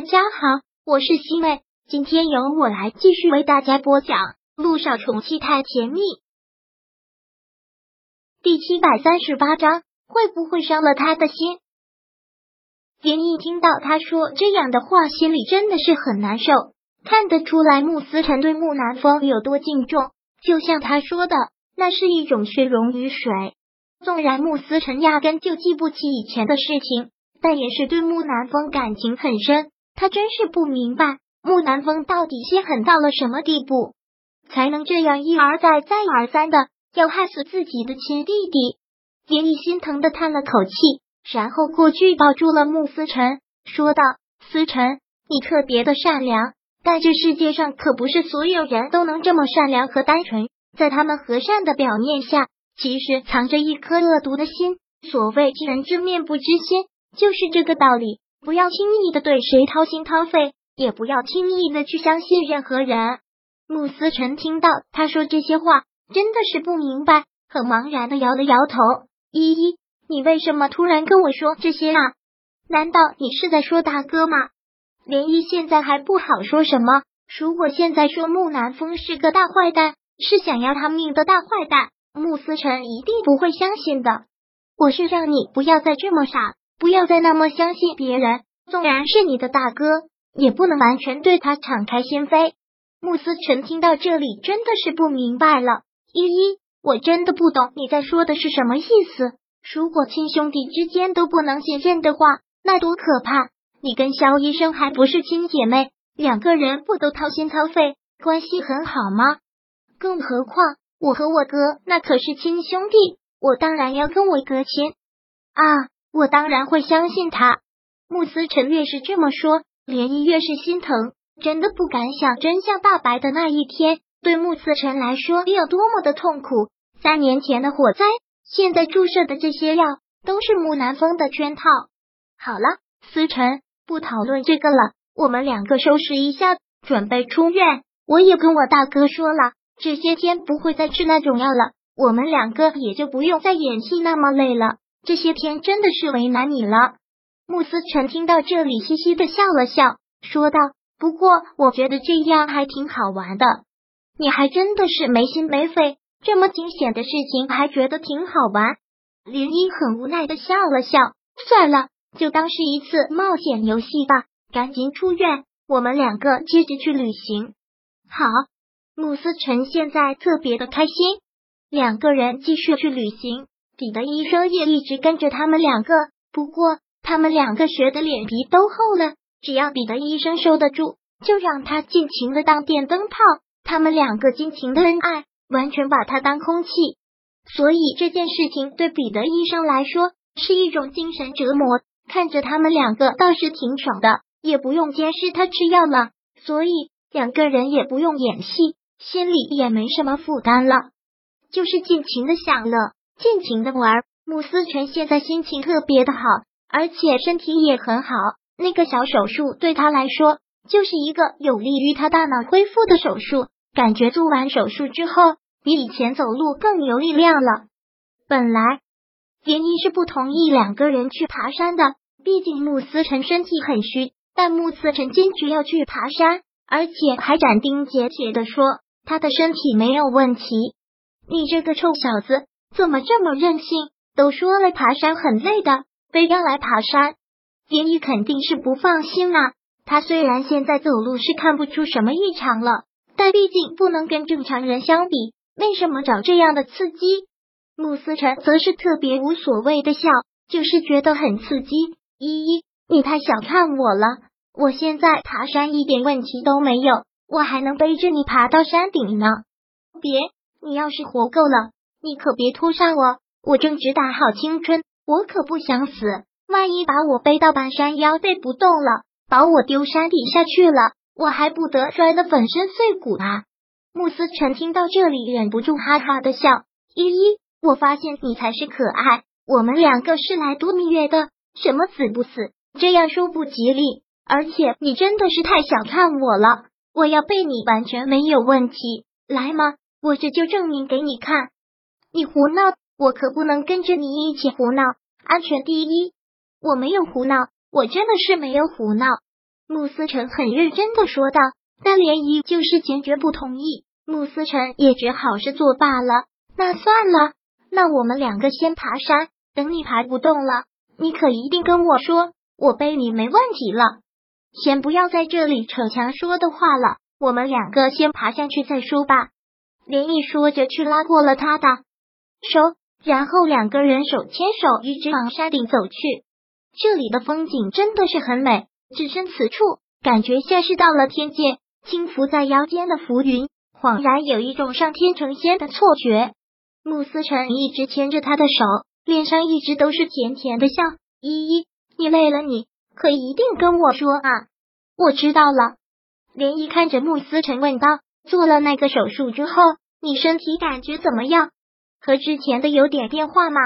大家好，我是西妹，今天由我来继续为大家播讲《路上宠妻太甜蜜》第七百三十八章，会不会伤了他的心？连毅听到他说这样的话，心里真的是很难受。看得出来，穆思辰对穆南风有多敬重，就像他说的，那是一种血溶于水。纵然穆思辰压根就记不起以前的事情，但也是对穆南风感情很深。他真是不明白，木南风到底心狠到了什么地步，才能这样一而再、再而三的要害死自己的亲弟弟。林毅心疼的叹了口气，然后过去抱住了穆思辰，说道：“思辰，你特别的善良，但这世界上可不是所有人都能这么善良和单纯，在他们和善的表面下，其实藏着一颗恶毒的心。所谓知人知面不知心，就是这个道理。”不要轻易的对谁掏心掏肺，也不要轻易的去相信任何人。穆思辰听到他说这些话，真的是不明白，很茫然的摇了摇头。依依，你为什么突然跟我说这些啊？难道你是在说大哥吗？连依现在还不好说什么。如果现在说穆南风是个大坏蛋，是想要他命的大坏蛋，穆思辰一定不会相信的。我是让你不要再这么傻。不要再那么相信别人，纵然是你的大哥，也不能完全对他敞开心扉。穆思辰听到这里，真的是不明白了。依依，我真的不懂你在说的是什么意思。如果亲兄弟之间都不能信任的话，那多可怕！你跟肖医生还不是亲姐妹，两个人不都掏心掏肺，关系很好吗？更何况我和我哥那可是亲兄弟，我当然要跟我哥亲啊。我当然会相信他。穆思辰越是这么说，莲漪越是心疼，真的不敢想真相大白的那一天，对穆思辰来说有多么的痛苦。三年前的火灾，现在注射的这些药，都是穆南风的圈套。好了，思辰，不讨论这个了，我们两个收拾一下，准备出院。我也跟我大哥说了，这些天不会再吃那种药了，我们两个也就不用再演戏那么累了。这些天真的是为难你了。穆思辰听到这里，嘻嘻的笑了笑，说道：“不过我觉得这样还挺好玩的。你还真的是没心没肺，这么惊险的事情还觉得挺好玩。”林一很无奈的笑了笑，算了，就当是一次冒险游戏吧。赶紧出院，我们两个接着去旅行。好，穆思辰现在特别的开心，两个人继续去旅行。彼得医生也一直跟着他们两个，不过他们两个学的脸皮都厚了，只要彼得医生受得住，就让他尽情的当电灯泡。他们两个尽情的恩爱，完全把他当空气，所以这件事情对彼得医生来说是一种精神折磨。看着他们两个倒是挺爽的，也不用监视他吃药了，所以两个人也不用演戏，心里也没什么负担了，就是尽情的享乐。尽情的玩，穆思辰现在心情特别的好，而且身体也很好。那个小手术对他来说就是一个有利于他大脑恢复的手术，感觉做完手术之后比以前走路更有力量了。本来连依是不同意两个人去爬山的，毕竟穆思辰身体很虚，但穆思辰坚决要去爬山，而且还斩钉截铁的说他的身体没有问题。你这个臭小子！怎么这么任性？都说了爬山很累的，非要来爬山。林毅肯定是不放心啊。他虽然现在走路是看不出什么异常了，但毕竟不能跟正常人相比。为什么找这样的刺激？穆思辰则是特别无所谓的笑，就是觉得很刺激。依依，你太小看我了。我现在爬山一点问题都没有，我还能背着你爬到山顶呢。别，你要是活够了。你可别拖上我，我正值大好青春，我可不想死。万一把我背到半山腰背不动了，把我丢山底下去了，我还不得摔得粉身碎骨啊！穆思辰听到这里，忍不住哈哈的笑。依依，我发现你才是可爱，我们两个是来度蜜月的，什么死不死，这样说不吉利。而且你真的是太小看我了，我要背你完全没有问题。来嘛，我这就证明给你看。你胡闹，我可不能跟着你一起胡闹。安全第一，我没有胡闹，我真的是没有胡闹。穆思成很认真的说道，但涟漪就是坚决不同意。穆思成也只好是作罢了。那算了，那我们两个先爬山，等你爬不动了，你可一定跟我说，我背你没问题了。先不要在这里扯强说的话了，我们两个先爬下去再说吧。连毅说着去拉过了他的手，然后两个人手牵手一直往山顶走去。这里的风景真的是很美，置身此处，感觉像是到了天界。轻浮在腰间的浮云，恍然有一种上天成仙的错觉。穆思成一直牵着他的手，脸上一直都是甜甜的笑。依依，你累了，你可一定跟我说啊！我知道了。涟漪看着穆思成问道：“做了那个手术之后，你身体感觉怎么样？和之前的有点变化吗？”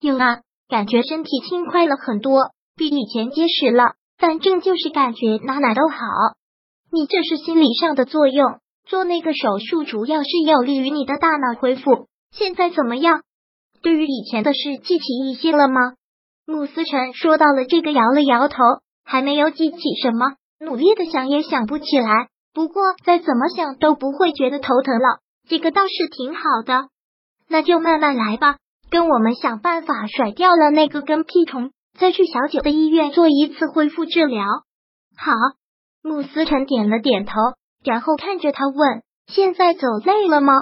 有啊，感觉身体轻快了很多，比以前结实了。反正就是感觉哪哪都好。你这是心理上的作用，做那个手术主要是有利于你的大脑恢复。现在怎么样？对于以前的事记起一些了吗？穆思成说到了这个，摇了摇头，还没有记起什么，努力的想也想不起来。不过再怎么想都不会觉得头疼了，这个倒是挺好的。那就慢慢来吧，跟我们想办法甩掉了那个跟屁虫，再去小九的医院做一次恢复治疗。好，穆思辰点了点头，然后看着他问：“现在走累了吗？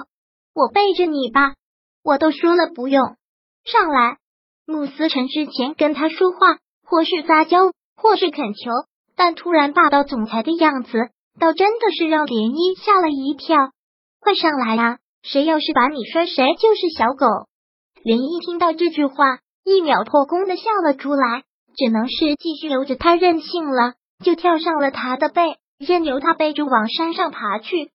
我背着你吧。”我都说了不用上来。穆思辰之前跟他说话，或是撒娇，或是恳求，但突然霸道总裁的样子，倒真的是让涟漪吓了一跳。快上来啊！谁要是把你摔，谁就是小狗。涟漪听到这句话，一秒破功的笑了出来，只能是继续留着他任性了，就跳上了他的背，任由他背着往山上爬去。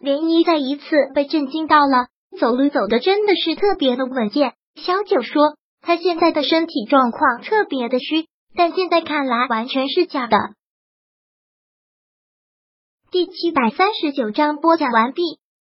涟漪再一次被震惊到了。走路走的真的是特别的稳健。小九说他现在的身体状况特别的虚，但现在看来完全是假的。第七百三十九章播讲完毕。